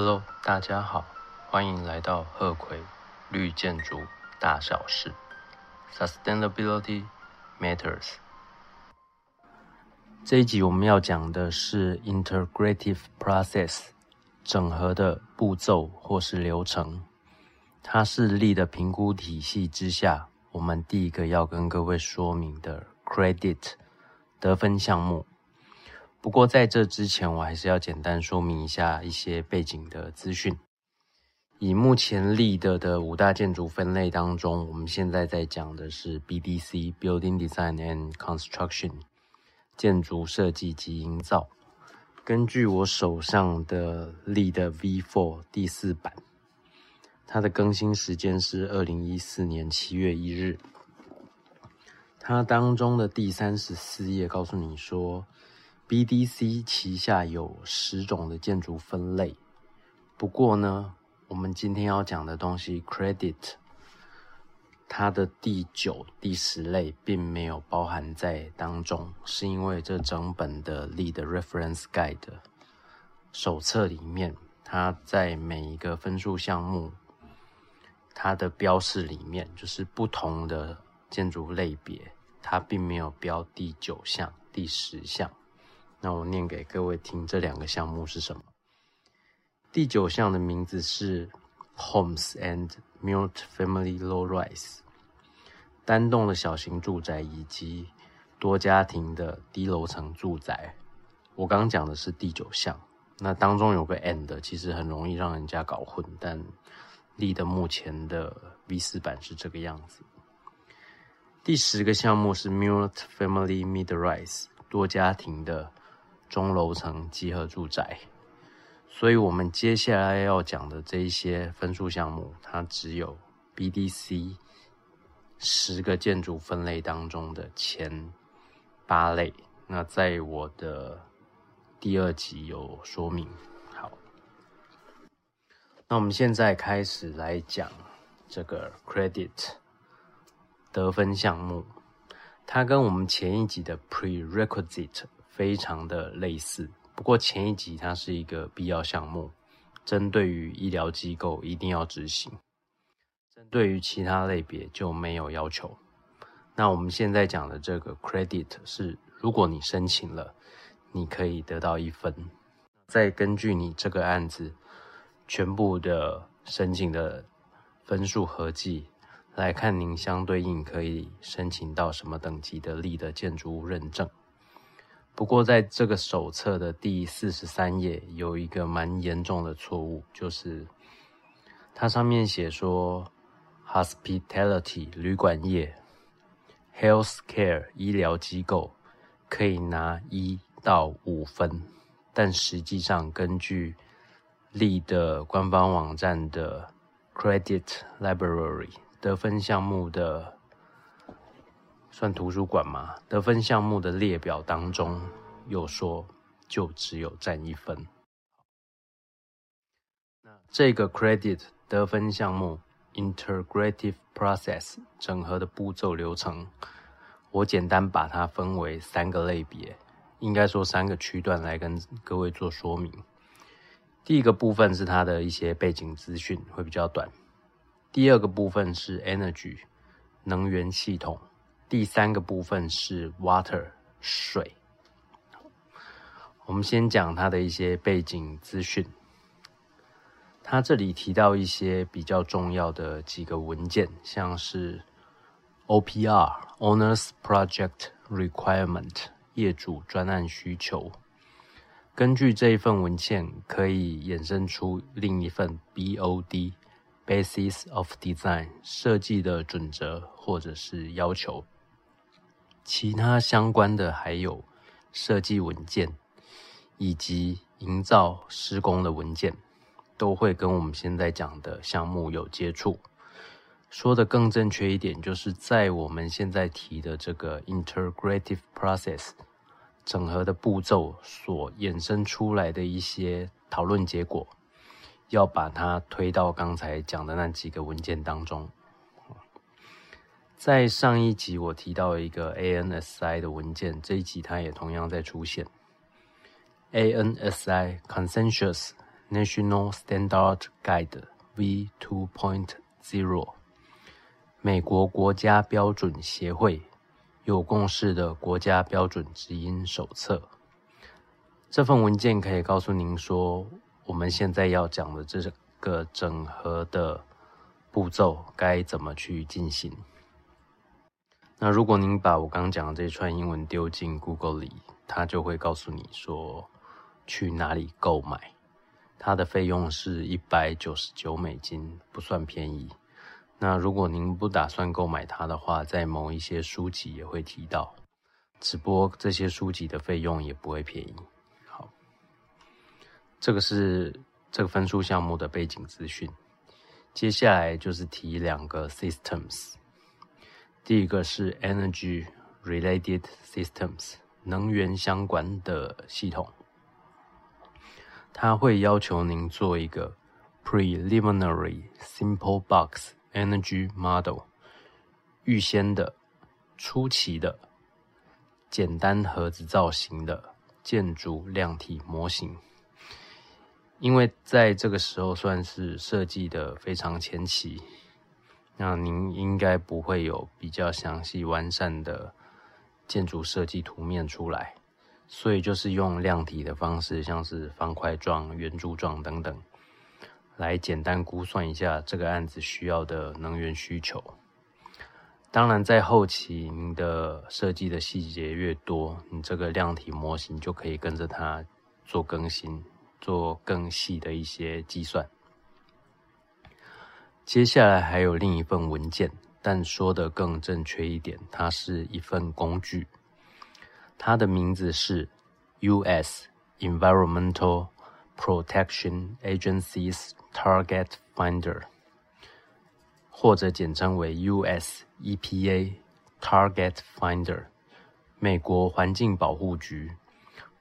Hello，大家好，欢迎来到鹤葵绿建筑大小事，Sustainability Matters。这一集我们要讲的是 Integrative Process，整合的步骤或是流程。它是力的评估体系之下，我们第一个要跟各位说明的 Credit 得分项目。不过在这之前，我还是要简单说明一下一些背景的资讯。以目前立的的五大建筑分类当中，我们现在在讲的是 BDC（Building Design and Construction） 建筑设计及营造。根据我手上的立的 V4 第四版。它的更新时间是二零一四年七月一日。它当中的第三十四页告诉你说，BDC 旗下有十种的建筑分类。不过呢，我们今天要讲的东西，Credit，它的第九、第十类并没有包含在当中，是因为这整本的 Lead Reference Guide 手册里面，它在每一个分数项目。它的标示里面就是不同的建筑类别，它并没有标第九项、第十项。那我念给各位听，这两个项目是什么？第九项的名字是 Homes and Multi-Family Low-Rise，单栋的小型住宅以及多家庭的低楼层住宅。我刚讲的是第九项，那当中有个 and，其实很容易让人家搞混，但。立的目前的 V 四版是这个样子。第十个项目是 Multi-Family Mid-Rise 多家庭的中楼层集合住宅，所以我们接下来要讲的这一些分数项目，它只有 BDC 十个建筑分类当中的前八类。那在我的第二集有说明。好那我们现在开始来讲这个 credit 得分项目，它跟我们前一集的 prerequisite 非常的类似。不过前一集它是一个必要项目，针对于医疗机构一定要执行；针对于其他类别就没有要求。那我们现在讲的这个 credit 是，如果你申请了，你可以得到一分，再根据你这个案子。全部的申请的分数合计来看，您相对应可以申请到什么等级的立的建筑物认证。不过，在这个手册的第四十三页有一个蛮严重的错误，就是它上面写说，hospitality 旅馆业，health care 医疗机构可以拿一到五分，但实际上根据立的官方网站的 Credit Library 得分项目的算图书馆吗？得分项目的列表当中有说，就只有占一分。那这个 Credit 得分项目 Integrative Process 整合的步骤流程，我简单把它分为三个类别，应该说三个区段来跟各位做说明。第一个部分是它的一些背景资讯会比较短，第二个部分是 energy 能源系统，第三个部分是 water 水。我们先讲它的一些背景资讯。它这里提到一些比较重要的几个文件，像是 OPR Owners Project Requirement 业主专案需求。根据这一份文件，可以衍生出另一份 BOD Basis of Design 设计的准则或者是要求。其他相关的还有设计文件以及营造施工的文件，都会跟我们现在讲的项目有接触。说的更正确一点，就是在我们现在提的这个 Integrative Process。整合的步骤所衍生出来的一些讨论结果，要把它推到刚才讲的那几个文件当中。在上一集我提到一个 ANSI 的文件，这一集它也同样在出现。ANSI Consensus National Standard Guide V2.0，美国国家标准协会有共识的国家标准指引手册。这份文件可以告诉您说，我们现在要讲的这个整合的步骤该怎么去进行。那如果您把我刚讲的这串英文丢进 Google 里，它就会告诉你说去哪里购买。它的费用是一百九十九美金，不算便宜。那如果您不打算购买它的话，在某一些书籍也会提到，只不过这些书籍的费用也不会便宜。好，这个是这个分数项目的背景资讯。接下来就是提两个 systems。第一个是 energy related systems，能源相关的系统。它会要求您做一个 preliminary simple box energy model，预先的、初期的、简单盒子造型的建筑量体模型。因为在这个时候算是设计的非常前期。那您应该不会有比较详细完善的建筑设计图面出来，所以就是用量体的方式，像是方块状、圆柱状等等，来简单估算一下这个案子需要的能源需求。当然，在后期您的设计的细节越多，你这个量体模型就可以跟着它做更新，做更细的一些计算。接下来还有另一份文件，但说的更正确一点，它是一份工具。它的名字是 U.S. Environmental Protection Agency's Target Finder，或者简称为 U.S. EPA Target Finder，美国环境保护局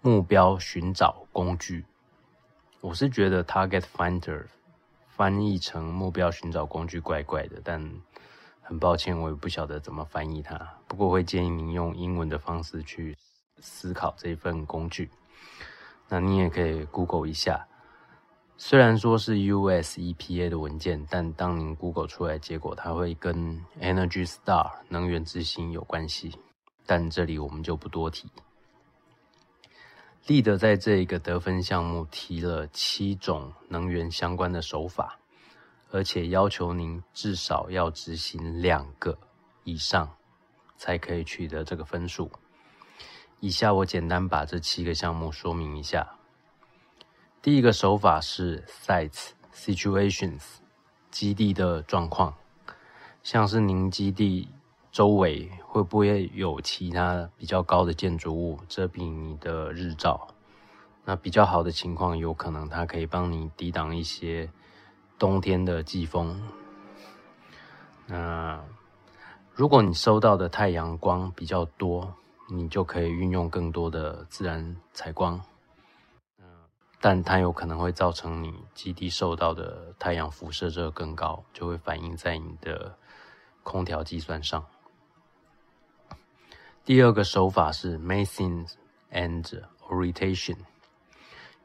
目标寻找工具。我是觉得 Target Finder。翻译成目标寻找工具怪怪的，但很抱歉，我也不晓得怎么翻译它。不过会建议您用英文的方式去思考这份工具。那你也可以 Google 一下，虽然说是 US EPA 的文件，但当您 Google 出来结果，它会跟 Energy Star 能源之星有关系，但这里我们就不多提。立德在这一个得分项目提了七种能源相关的手法，而且要求您至少要执行两个以上，才可以取得这个分数。以下我简单把这七个项目说明一下。第一个手法是 sites situations，基地的状况，像是您基地。周围会不会有其他比较高的建筑物遮蔽你的日照？那比较好的情况，有可能它可以帮你抵挡一些冬天的季风。那如果你收到的太阳光比较多，你就可以运用更多的自然采光。但它有可能会造成你基地受到的太阳辐射热更高，就会反映在你的空调计算上。第二个手法是 massing and orientation，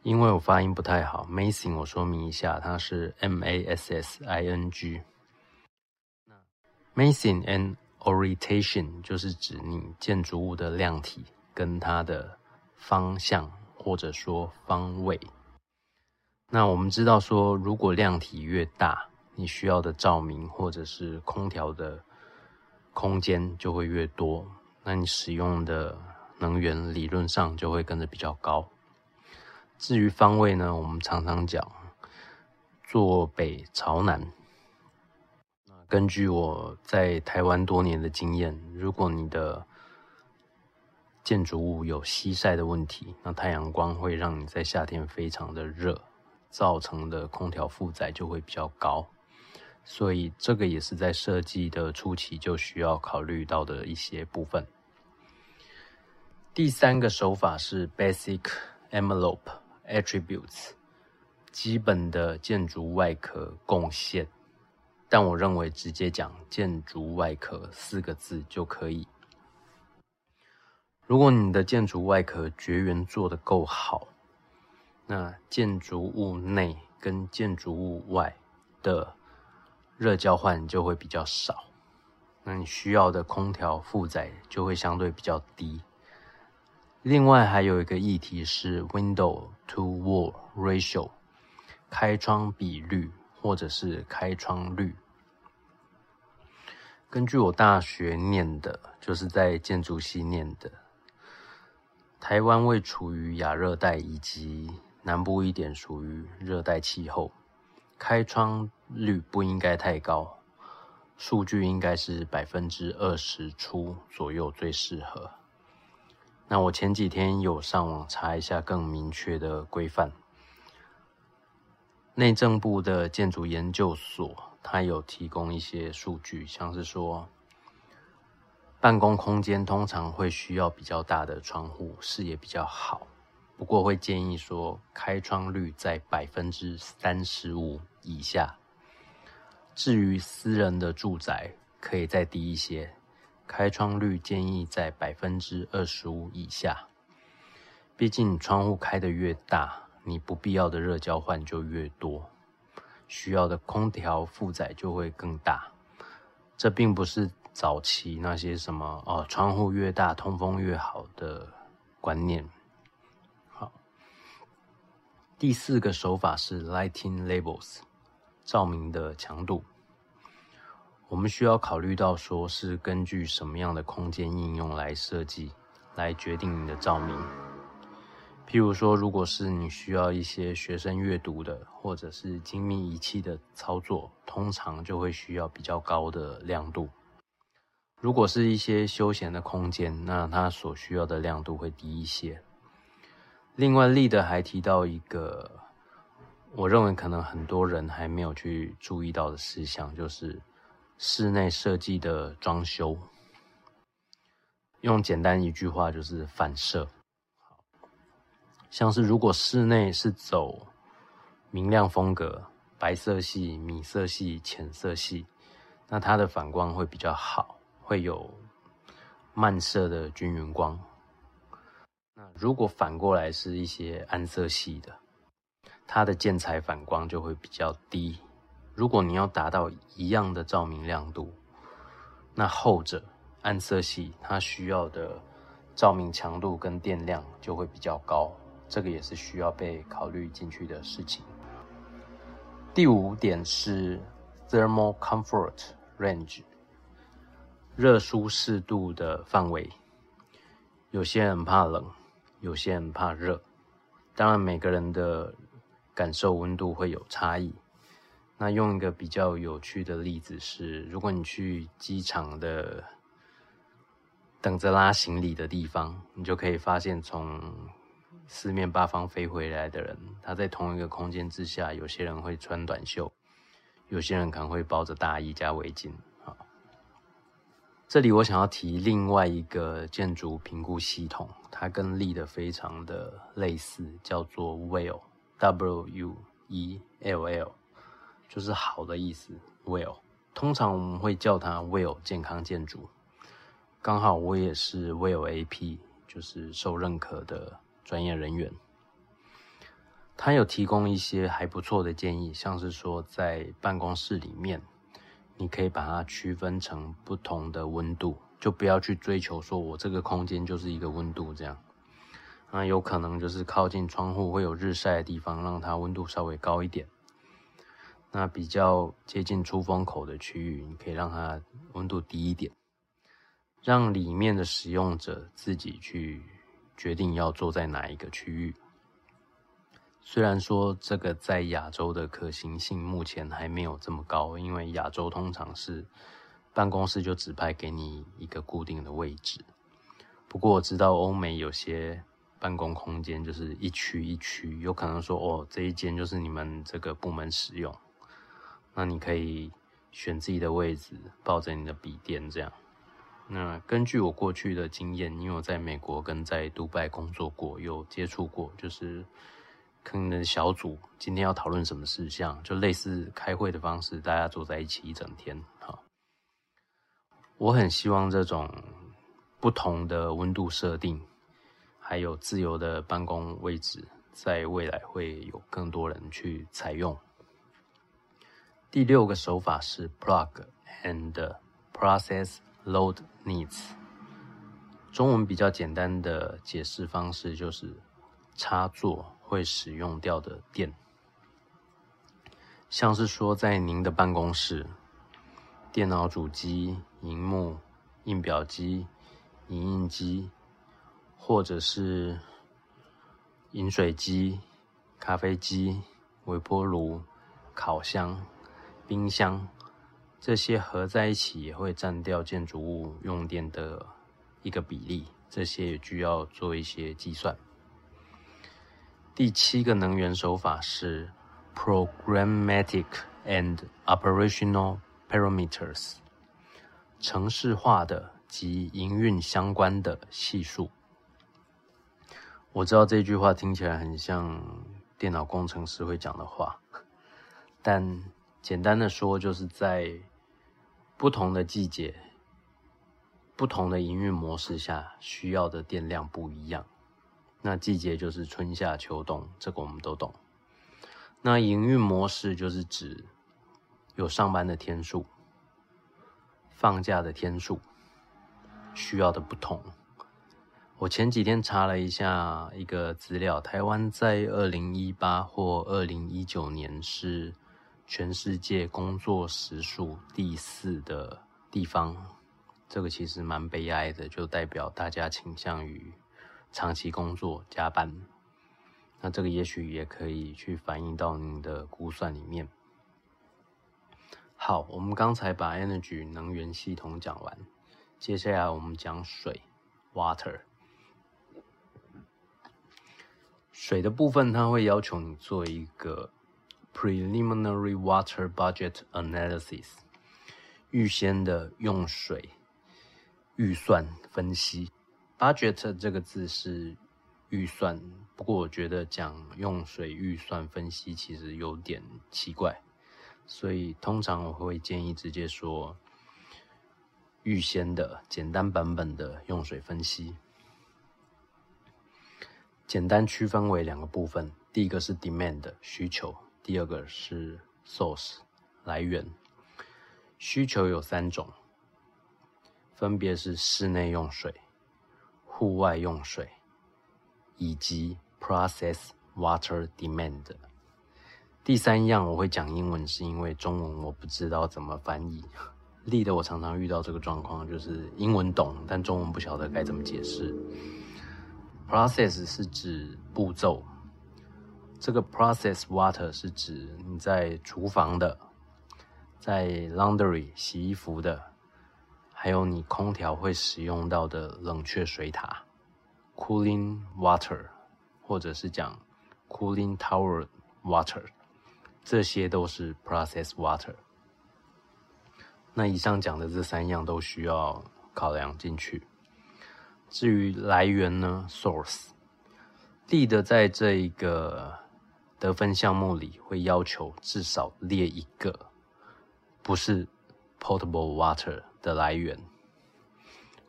因为我发音不太好，massing 我说明一下，它是 m a s s i n g。massing and orientation 就是指你建筑物的量体跟它的方向或者说方位。那我们知道说，如果量体越大，你需要的照明或者是空调的空间就会越多。那你使用的能源理论上就会跟着比较高。至于方位呢，我们常常讲坐北朝南。根据我在台湾多年的经验，如果你的建筑物有西晒的问题，那太阳光会让你在夏天非常的热，造成的空调负载就会比较高。所以这个也是在设计的初期就需要考虑到的一些部分。第三个手法是 Basic Envelope Attributes，基本的建筑外壳贡献。但我认为直接讲建筑外壳四个字就可以。如果你的建筑外壳绝缘做的够好，那建筑物内跟建筑物外的热交换就会比较少，那你需要的空调负载就会相对比较低。另外还有一个议题是 window to wall ratio，开窗比率或者是开窗率。根据我大学念的，就是在建筑系念的，台湾位处于亚热带以及南部一点属于热带气候，开窗率不应该太高，数据应该是百分之二十出左右最适合。那我前几天有上网查一下更明确的规范，内政部的建筑研究所，它有提供一些数据，像是说，办公空间通常会需要比较大的窗户，视野比较好，不过会建议说开窗率在百分之三十五以下。至于私人的住宅，可以再低一些。开窗率建议在百分之二十五以下，毕竟窗户开得越大，你不必要的热交换就越多，需要的空调负载就会更大。这并不是早期那些什么哦，窗户越大通风越好的观念。好，第四个手法是 lighting labels，照明的强度。我们需要考虑到，说是根据什么样的空间应用来设计，来决定你的照明。譬如说，如果是你需要一些学生阅读的，或者是精密仪器的操作，通常就会需要比较高的亮度。如果是一些休闲的空间，那它所需要的亮度会低一些。另外，立德还提到一个，我认为可能很多人还没有去注意到的事项，就是。室内设计的装修，用简单一句话就是反射。像是如果室内是走明亮风格，白色系、米色系、浅色系，那它的反光会比较好，会有漫射的均匀光。那如果反过来是一些暗色系的，它的建材反光就会比较低。如果你要达到一样的照明亮度，那后者暗色系它需要的照明强度跟电量就会比较高，这个也是需要被考虑进去的事情。第五点是 thermal comfort range，热舒适度的范围。有些人怕冷，有些人怕热，当然每个人的感受温度会有差异。那用一个比较有趣的例子是，如果你去机场的等着拉行李的地方，你就可以发现从四面八方飞回来的人，他在同一个空间之下，有些人会穿短袖，有些人可能会包着大衣加围巾。好，这里我想要提另外一个建筑评估系统，它跟力的非常的类似，叫做 w e l l W U E L L，。就是好的意思，Well，通常我们会叫它 Well 健康建筑。刚好我也是 Well AP，就是受认可的专业人员。他有提供一些还不错的建议，像是说在办公室里面，你可以把它区分成不同的温度，就不要去追求说我这个空间就是一个温度这样。那有可能就是靠近窗户会有日晒的地方，让它温度稍微高一点。那比较接近出风口的区域，你可以让它温度低一点，让里面的使用者自己去决定要坐在哪一个区域。虽然说这个在亚洲的可行性目前还没有这么高，因为亚洲通常是办公室就指派给你一个固定的位置。不过我知道欧美有些办公空间就是一区一区，有可能说哦这一间就是你们这个部门使用。那你可以选自己的位置，抱着你的笔电这样。那根据我过去的经验，因为我在美国跟在杜拜工作过，有接触过，就是可能小组今天要讨论什么事项，就类似开会的方式，大家坐在一起一整天。好，我很希望这种不同的温度设定，还有自由的办公位置，在未来会有更多人去采用。第六个手法是 plug and process load needs。中文比较简单的解释方式就是插座会使用掉的电，像是说在您的办公室，电脑主机、荧幕、印表机、影印机，或者是饮水机、咖啡机、微波炉、烤箱、冰箱，这些合在一起也会占掉建筑物用电的。一个比例，这些也需要做一些计算。第七个能源手法是 programmatic and operational parameters，程式化的及营运相关的系数。我知道这句话听起来很像电脑工程师会讲的话，但简单的说，就是在不同的季节。不同的营运模式下需要的电量不一样。那季节就是春夏秋冬，这个我们都懂。那营运模式就是指有上班的天数、放假的天数，需要的不同。我前几天查了一下一个资料，台湾在二零一八或二零一九年是全世界工作时数第四的地方。这个其实蛮悲哀的，就代表大家倾向于长期工作加班。那这个也许也可以去反映到您的估算里面。好，我们刚才把 energy 能源系统讲完，接下来我们讲水 water。水的部分，它会要求你做一个 preliminary water budget analysis，预先的用水。预算分析，budget 这个字是预算，不过我觉得讲用水预算分析其实有点奇怪，所以通常我会建议直接说预先的简单版本的用水分析。简单区分为两个部分，第一个是 demand 需求，第二个是 source 来源。需求有三种。分别是室内用水、户外用水以及 process water demand。第三样我会讲英文，是因为中文我不知道怎么翻译。例的我常常遇到这个状况，就是英文懂，但中文不晓得该怎么解释。Process 是指步骤，这个 process water 是指你在厨房的，在 laundry 洗衣服的。还有你空调会使用到的冷却水塔，cooling water，或者是讲 cooling tower water，这些都是 process water。那以上讲的这三样都需要考量进去。至于来源呢，source，地的在这一个得分项目里会要求至少列一个，不是 portable water。的来源，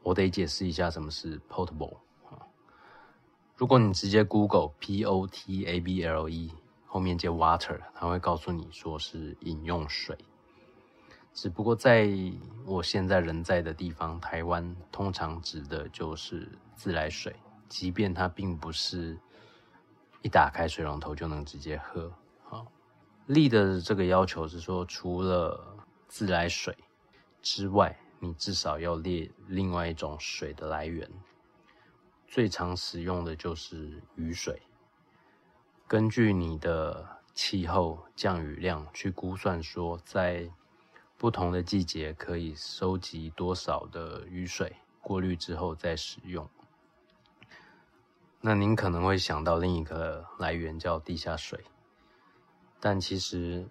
我得解释一下什么是 portable 啊。如果你直接 Google P O T A B L E 后面接 water，它会告诉你说是饮用水。只不过在我现在人在的地方，台湾通常指的就是自来水，即便它并不是一打开水龙头就能直接喝。好，立的这个要求是说，除了自来水。之外，你至少要列另外一种水的来源。最常使用的就是雨水。根据你的气候降雨量去估算，说在不同的季节可以收集多少的雨水，过滤之后再使用。那您可能会想到另一个来源叫地下水，但其实。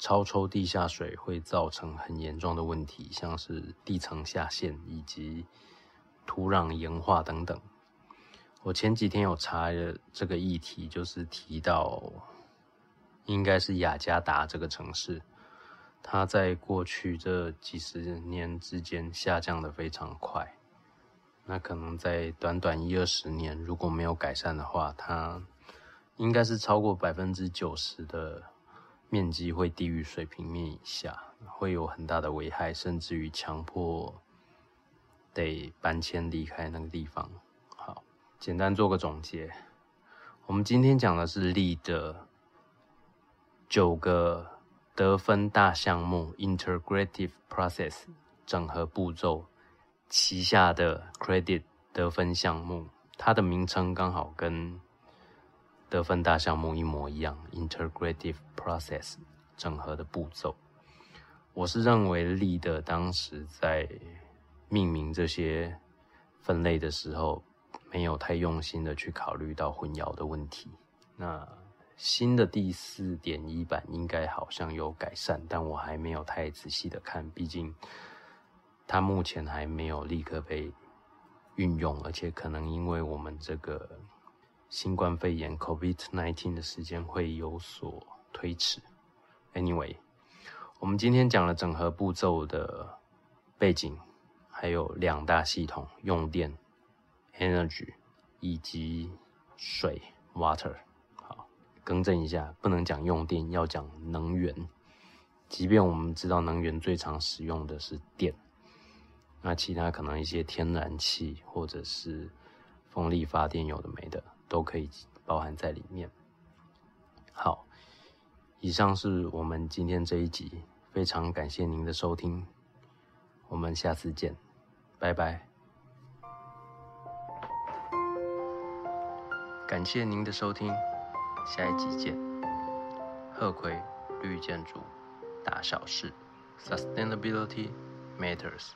超抽地下水会造成很严重的问题，像是地层下陷以及土壤盐化等等。我前几天有查这个议题，就是提到应该是雅加达这个城市，它在过去这几十年之间下降的非常快。那可能在短短一二十年，如果没有改善的话，它应该是超过百分之九十的面积会低于水平面以下，会有很大的危害，甚至于强迫得搬迁离开那个地方。好，简单做个总结，我们今天讲的是力的九个得分大项目 （Integrative Process） 整合步骤旗下的 Credit 得分项目，它的名称刚好跟得分大项目一模一样，integrative process 整合的步骤。我是认为利的当时在命名这些分类的时候，没有太用心的去考虑到混淆的问题。那新的第四点一版应该好像有改善，但我还没有太仔细的看，毕竟它目前还没有立刻被运用，而且可能因为我们这个。新冠肺炎 （COVID-19） 的时间会有所推迟。Anyway，我们今天讲了整合步骤的背景，还有两大系统：用电 （Energy） 以及水 （Water）。更正一下，不能讲用电，要讲能源。即便我们知道能源最常使用的是电，那其他可能一些天然气或者是风力发电，有的没的。都可以包含在里面。好，以上是我们今天这一集，非常感谢您的收听，我们下次见，拜拜。感谢您的收听，下一集见。鹤葵绿建筑，大小事，Sustainability Matters。